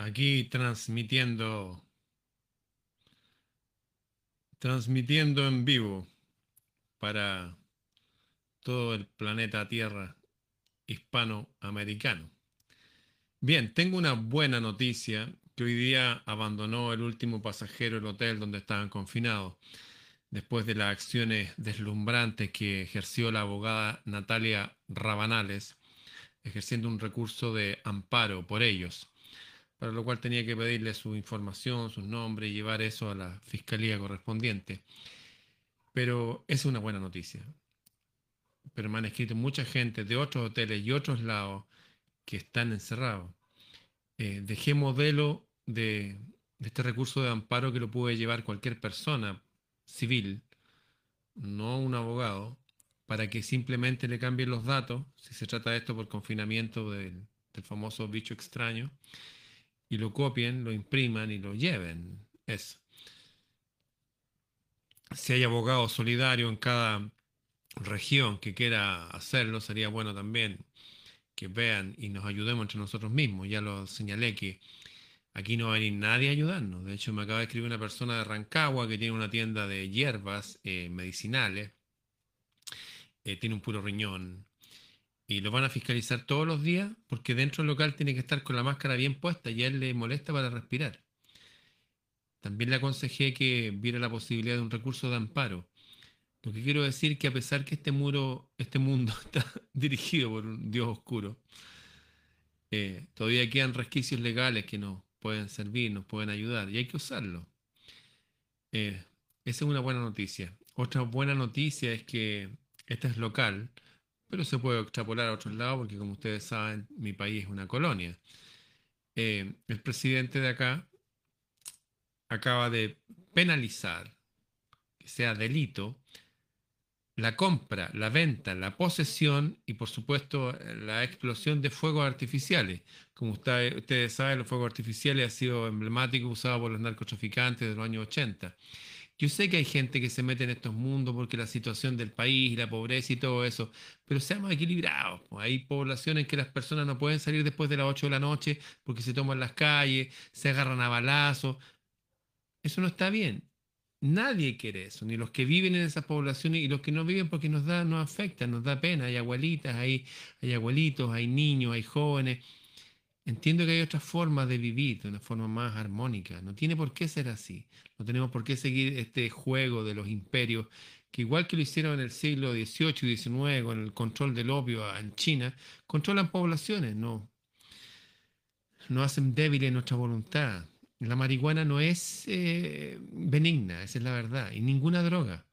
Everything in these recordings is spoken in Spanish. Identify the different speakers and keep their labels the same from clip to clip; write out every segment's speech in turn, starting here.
Speaker 1: aquí transmitiendo, transmitiendo en vivo para todo el planeta Tierra hispanoamericano. Bien, tengo una buena noticia que hoy día abandonó el último pasajero el hotel donde estaban confinados, después de las acciones deslumbrantes que ejerció la abogada Natalia Rabanales, ejerciendo un recurso de amparo por ellos para lo cual tenía que pedirle su información, sus nombres y llevar eso a la fiscalía correspondiente. Pero es una buena noticia. Pero me han escrito mucha gente de otros hoteles y otros lados que están encerrados. Eh, dejé modelo de, este recurso de amparo que lo puede llevar cualquier persona civil, no un abogado, para que simplemente le cambien los datos, si se trata de esto por confinamiento del famoso bicho extraño, y lo copien, lo impriman y lo lleven. Eso. Si hay abogados solidarios en cada región que quiera hacerlo, sería bueno también que vean y nos ayudemos entre nosotros mismos. Ya lo señalé que aquí no va a venir nadie a ayudarnos. De hecho, me acaba de escribir una persona de Rancagua que tiene una tienda de hierbas eh, medicinales. Eh, tiene un puro riñón, y lo van a fiscalizar todos los días porque dentro del local tiene que estar con la máscara bien puesta y a él le molesta para respirar. También le aconsejé que viera la posibilidad de un recurso de amparo. Lo que quiero decir que a pesar que este muro, este mundo está dirigido por un Dios oscuro, eh, todavía quedan resquicios legales que nos pueden servir, nos pueden ayudar y hay que usarlo. Eh, esa es una buena noticia. Otra buena noticia es que esta es local pero se puede extrapolar a otros lados porque como ustedes saben, mi país es una colonia. Eh, el presidente de acá acaba de penalizar, que sea delito, la compra, la venta, la posesión y por supuesto la explosión de fuegos artificiales. Como ustedes saben, los fuegos artificiales han sido emblemáticos usados por los narcotraficantes de los años 80. Yo sé que hay gente que se mete en estos mundos porque la situación del país, la pobreza y todo eso, pero seamos equilibrados. Hay poblaciones que las personas no pueden salir después de las 8 de la noche porque se toman las calles, se agarran a balazos. Eso no está bien. Nadie quiere eso, ni los que viven en esas poblaciones y los que no viven porque nos da, nos afecta, nos da pena. Hay abuelitas, hay, hay abuelitos, hay niños, hay jóvenes Entiendo que hay otras formas de vivir, de una forma más armónica. No tiene por qué ser así. No tenemos por qué seguir este juego de los imperios, que igual que lo hicieron en el siglo XVIII y XIX con el control del opio en China, controlan poblaciones, no, no hacen débiles nuestra voluntad. La marihuana no es eh, benigna, esa es la verdad, y ninguna droga.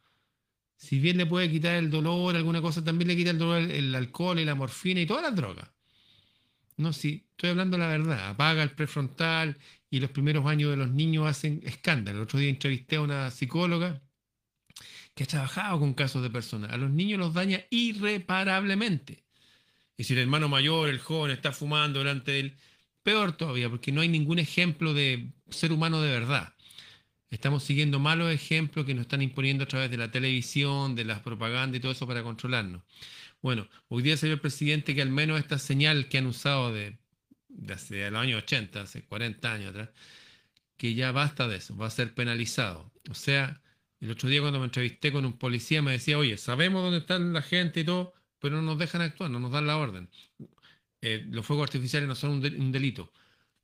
Speaker 1: Si bien le puede quitar el dolor, alguna cosa, también le quita el dolor el alcohol y la morfina y todas las drogas. No, sí, estoy hablando la verdad. Apaga el prefrontal y los primeros años de los niños hacen escándalo. El otro día entrevisté a una psicóloga que ha trabajado con casos de personas. A los niños los daña irreparablemente. Y si el hermano mayor, el joven, está fumando delante de él, peor todavía, porque no hay ningún ejemplo de ser humano de verdad. Estamos siguiendo malos ejemplos que nos están imponiendo a través de la televisión, de las propagandas y todo eso para controlarnos. Bueno, hoy día salió el presidente que al menos esta señal que han usado de, desde los años 80, hace 40 años atrás, que ya basta de eso, va a ser penalizado. O sea, el otro día cuando me entrevisté con un policía me decía, oye, sabemos dónde está la gente y todo, pero no nos dejan actuar, no nos dan la orden. Eh, los fuegos artificiales no son un delito.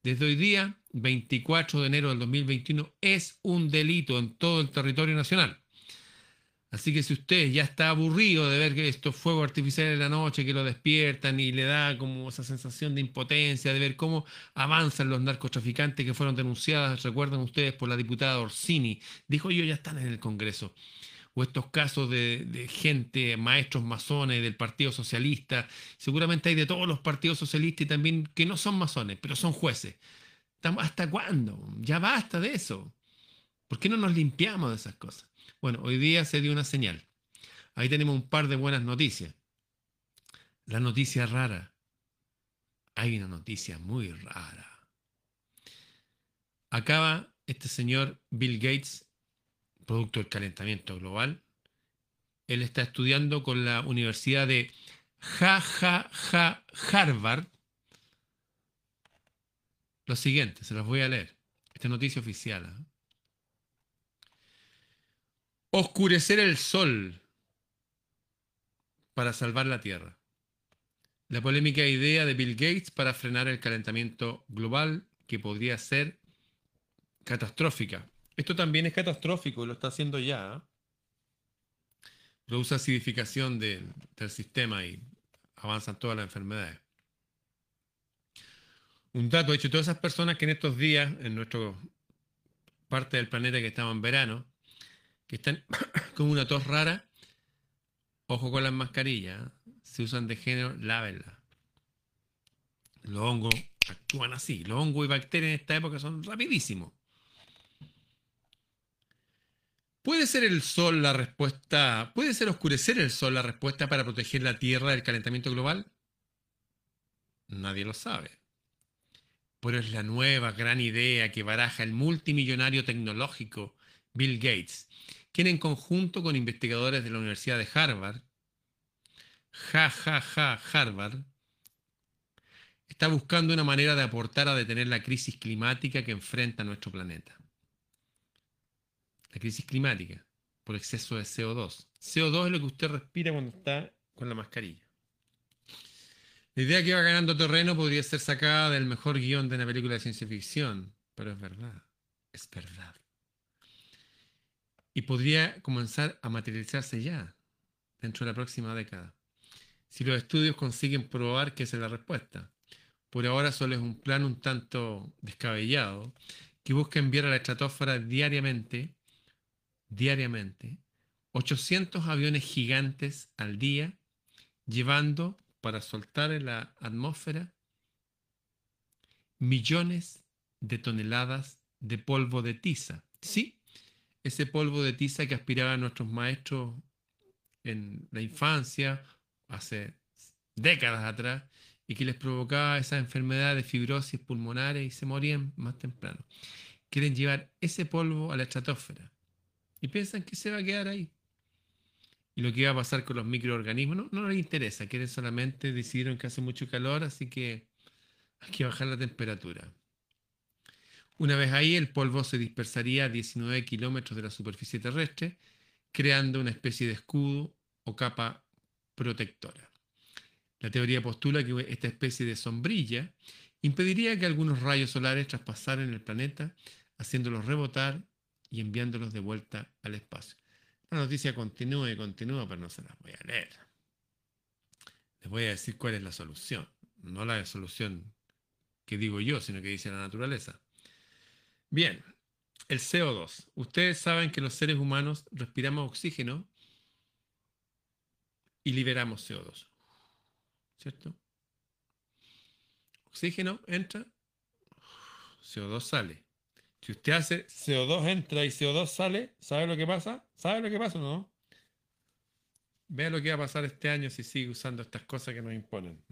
Speaker 1: Desde hoy día, 24 de enero del 2021, es un delito en todo el territorio nacional. Así que si usted ya está aburrido de ver que estos fuegos artificiales en la noche que lo despiertan y le da como esa sensación de impotencia, de ver cómo avanzan los narcotraficantes que fueron denunciadas, recuerdan ustedes, por la diputada Orsini, dijo yo ya están en el Congreso. O estos casos de, gente, maestros masones del Partido Socialista, seguramente hay de todos los partidos socialistas y también que no son masones, pero son jueces. ¿Hasta cuándo? Ya basta de eso. ¿Por qué no nos limpiamos de esas cosas? Bueno, hoy día se dio una señal. Ahí tenemos un par de buenas noticias. La noticia rara. Hay una noticia muy rara. Acaba este señor Bill Gates, producto del calentamiento global. Él está estudiando con la Universidad de ja, ja, ja, Harvard lo siguiente, se los voy a leer. Esta noticia oficial. ¿ah? Oscurecer el sol para salvar la Tierra. La polémica idea de Bill Gates para frenar el calentamiento global que podría ser catastrófica. Esto también es catastrófico y lo está haciendo ya. ¿ah? Produce acidificación del sistema y avanzan todas las enfermedades. Un dato, de hecho, todas esas personas que en estos días, en nuestra parte del planeta que estamos en verano, que están con una tos rara, ojo con las mascarillas, ¿eh? se usan de género, lávenla. Los hongos actúan así. Los hongos y bacterias en esta época son rapidísimos. ¿Puede ser el sol la respuesta? ¿Puede ser oscurecer el sol la respuesta para proteger la Tierra del calentamiento global? Nadie lo sabe. Pero es la nueva gran idea que baraja el multimillonario tecnológico Bill Gates, quien en conjunto con investigadores de la Universidad de Harvard, ja, ja, ja, Harvard, está buscando una manera de aportar a detener la crisis climática que enfrenta nuestro planeta la crisis climática, por exceso de CO2. CO2 es lo que usted respira cuando está con la mascarilla. La idea que va ganando terreno podría ser sacada del mejor guion de una película de ciencia ficción, pero es verdad, es verdad. Y podría comenzar a materializarse ya, dentro de la próxima década, si los estudios consiguen probar que esa es la respuesta. Por ahora solo es un plan un tanto descabellado que busca enviar a la estratosfera diariamente diariamente 800 aviones gigantes al día, llevando para soltar en la atmósfera millones de toneladas de polvo de tiza. Sí, ese polvo de tiza que aspiraban nuestros maestros en la infancia, hace décadas atrás, y que les provocaba esa enfermedad de fibrosis pulmonares y se morían más temprano. Quieren llevar ese polvo a la estratosfera y piensan que se va a quedar ahí. Y lo que va a pasar con los microorganismos no, les interesa, quieren solamente, decidieron que hace mucho calor, así que hay que bajar la temperatura. Una vez ahí, el polvo se dispersaría a 19 kilómetros de la superficie terrestre, creando una especie de escudo o capa protectora. La teoría postula que esta especie de sombrilla impediría que algunos rayos solares traspasaran el planeta, haciéndolos rebotar y enviándolos de vuelta al espacio. La noticia continúa y continúa, pero no se las voy a leer. Les voy a decir cuál es la solución. No la solución que digo yo, sino que dice la naturaleza. Bien, el CO2. Ustedes saben que los seres humanos respiramos oxígeno y liberamos CO2. ¿Cierto? Oxígeno entra, CO2 sale. Si usted hace CO2 entra y CO2 sale, ¿sabe lo que pasa? ¿Sabe lo que pasa o no? Vea lo que va a pasar este año si sigue usando estas cosas que nos imponen.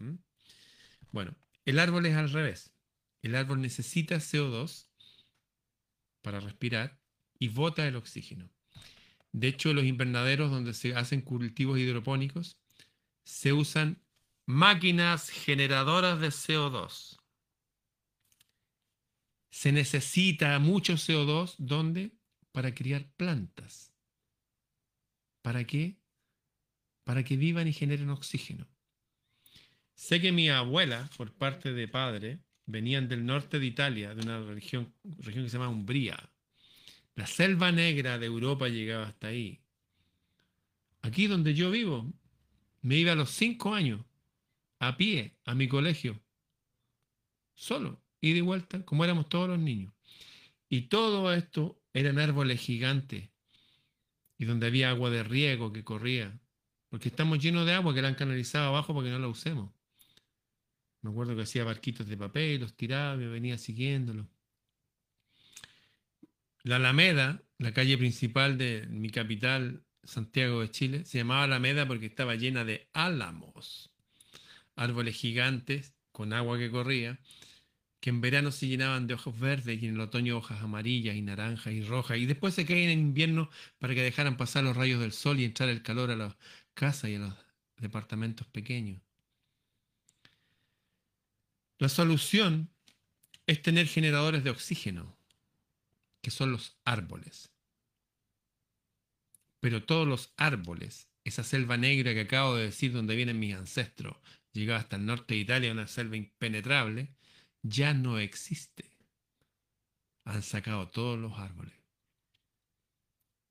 Speaker 1: Bueno, el árbol es al revés. El árbol necesita CO2 para respirar y bota el oxígeno. De hecho, los invernaderos donde se hacen cultivos hidropónicos se usan máquinas generadoras de CO2 se necesita mucho CO2, ¿dónde? Para criar plantas. ¿Para qué? Para que vivan y generen oxígeno. Sé que mi abuela, por parte de padre, venían del norte de Italia, de una región, región que se llama Umbría. La selva negra de Europa llegaba hasta ahí. Aquí donde yo vivo, me iba a los cinco años, a pie, a mi colegio, solo y de vuelta, como éramos todos los niños. Y todo esto eran árboles gigantes y donde había agua de riego que corría, porque estamos llenos de agua que la han canalizado abajo para que no la usemos. Me acuerdo que hacía barquitos de papel, los tiraba, me venía siguiéndolo. La Alameda, la calle principal de mi capital, Santiago de Chile, se llamaba Alameda porque estaba llena de álamos, árboles gigantes con agua que corría, que en verano se llenaban de ojos verdes y en el otoño hojas amarillas y naranjas y rojas, y después se caían en invierno para que dejaran pasar los rayos del sol y entrar el calor a las casas y a los departamentos pequeños. La solución es tener generadores de oxígeno, que son los árboles. Pero todos los árboles, esa selva negra que acabo de decir donde vienen mis ancestros, llegaba hasta el norte de Italia, una selva impenetrable, ya no existe. Han sacado todos los árboles.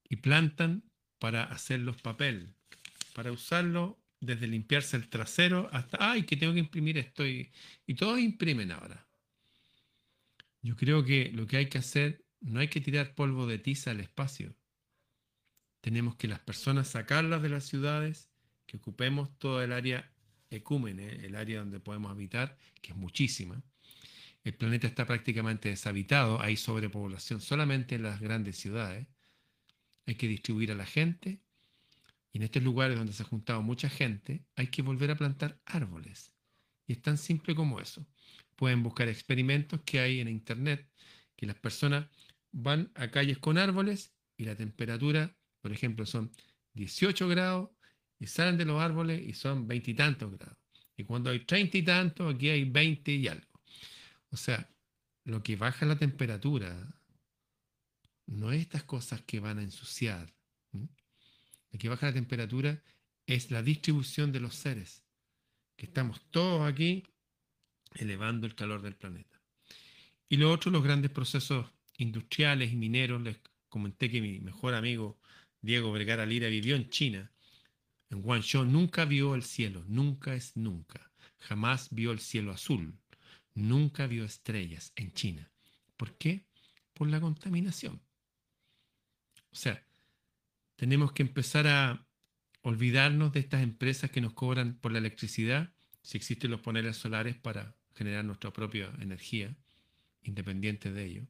Speaker 1: Y plantan para hacer los papel, para usarlo desde limpiarse el trasero hasta, ay, que tengo que imprimir esto. Y, todos imprimen ahora. Yo creo que lo que hay que hacer, no hay que tirar polvo de tiza al espacio. Tenemos que las personas sacarlas de las ciudades, que ocupemos todo el área ecúmene, el área donde podemos habitar, que es muchísima. El planeta está prácticamente deshabitado, hay sobrepoblación solamente en las grandes ciudades. Hay que distribuir a la gente y en estos lugares donde se ha juntado mucha gente hay que volver a plantar árboles. Y es tan simple como eso. Pueden buscar experimentos que hay en internet, que las personas van a calles con árboles y la temperatura, por ejemplo, son 18 grados y salen de los árboles y son veintitantos grados. Y cuando hay treinta y tantos, aquí hay 20 y algo. O sea, lo que baja la temperatura no es estas cosas que van a ensuciar. Lo que baja la temperatura es la distribución de los seres. Que estamos todos aquí elevando el calor del planeta. Y lo otro, los grandes procesos industriales y mineros. Les comenté que mi mejor amigo Diego Vergara Lira vivió en China. En Guangzhou nunca vio el cielo, nunca es nunca. Jamás vio el cielo azul. Nunca vio estrellas en China. ¿Por qué? Por la contaminación. O sea, tenemos que empezar a olvidarnos de estas empresas que nos cobran por la electricidad, si existen los paneles solares para generar nuestra propia energía, independiente de ello.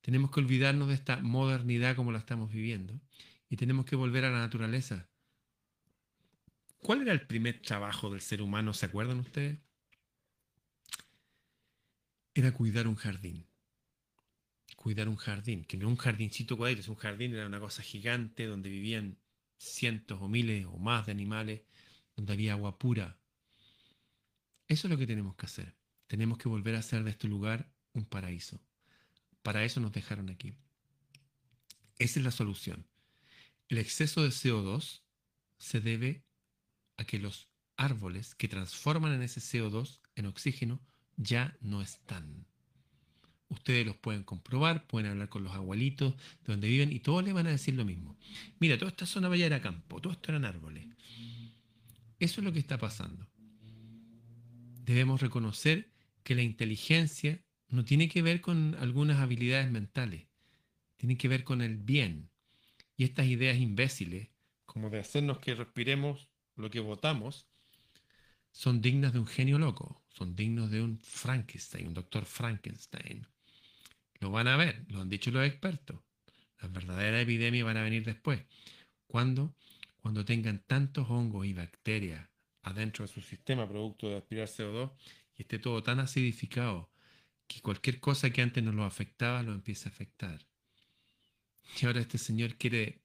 Speaker 1: Tenemos que olvidarnos de esta modernidad como la estamos viviendo y tenemos que volver a la naturaleza. ¿Cuál era el primer trabajo del ser humano? ¿Se acuerdan ustedes? Era cuidar un jardín cuidar un jardín, que no un jardincito cuadrito, es un jardín, era una cosa gigante donde vivían cientos o miles o más de animales, donde había agua pura. Eso es lo que tenemos que hacer. Tenemos que volver a hacer de este lugar un paraíso. Para eso nos dejaron aquí. Esa es la solución. El exceso de CO2 se debe a que los árboles que transforman ese CO2 en oxígeno ya no están. Ustedes los pueden comprobar, pueden hablar con los abuelitos de donde viven y todos les van a decir lo mismo. Mira, toda esta zona vaya era campo, todo esto eran árboles. Eso es lo que está pasando. Debemos reconocer que la inteligencia no tiene que ver con algunas habilidades mentales, tiene que ver con el bien. Y estas ideas imbéciles, como de hacernos que respiremos lo que votamos, son dignas de un genio loco, son dignos de un Frankenstein, un doctor Frankenstein. Lo van a ver, lo han dicho los expertos. Las verdaderas epidemias van a venir después. ¿Cuándo? Cuando tengan tantos hongos y bacterias adentro de su sistema producto de aspirar CO2 y esté todo tan acidificado que cualquier cosa que antes no lo afectaba lo empieza a afectar. Y ahora este señor quiere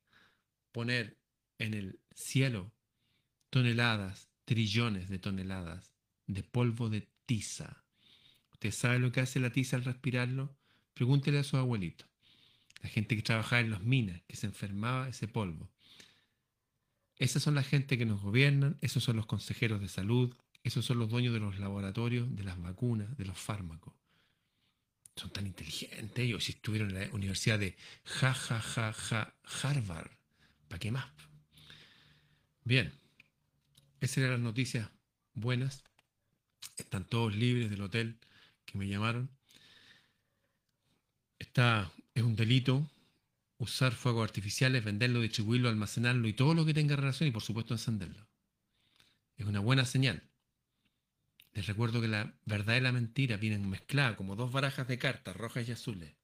Speaker 1: poner en el cielo toneladas, trillones de toneladas de polvo de tiza. ¿Usted sabe lo que hace la tiza al respirarlo? Pregúntele a su abuelito. La gente que trabajaba en las minas, que se enfermaba ese polvo. Esas son la gente que nos gobiernan, esos son los consejeros de salud, esos son los dueños de los laboratorios, de las vacunas, de los fármacos. Son tan inteligentes ellos si estuvieron en la Universidad de ja, ja, ja, ja, Harvard. ¿Para qué más? Bien, esas eran las noticias buenas. Están todos libres del hotel que me llamaron. Está, es un delito usar fuegos artificiales, venderlo, distribuirlo, almacenarlo y todo lo que tenga relación y por supuesto encenderlo. Es una buena señal. Les recuerdo que la verdad y la mentira vienen mezcladas como dos barajas de cartas, rojas y azules.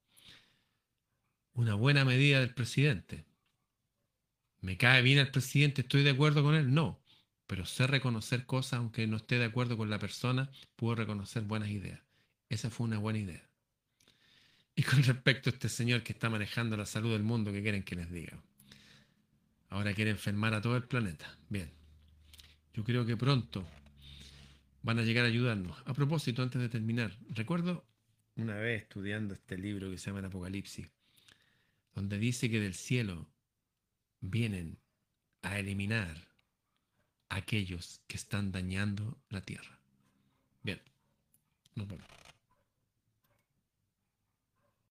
Speaker 1: Una buena medida del presidente. ¿Me cae bien el presidente? ¿Estoy de acuerdo con él? No. Pero sé reconocer cosas, aunque no esté de acuerdo con la persona, puedo reconocer buenas ideas. Esa fue una buena idea. Y con respecto a este señor que está manejando la salud del mundo, ¿qué quieren que les diga? Ahora quiere enfermar a todo el planeta. Bien. Yo creo que pronto van a llegar a ayudarnos. A propósito, antes de terminar, recuerdo una vez estudiando este libro que se llama El Apocalipsis, donde dice que del cielo vienen a eliminar a aquellos que están dañando la tierra. Bien, nos vemos.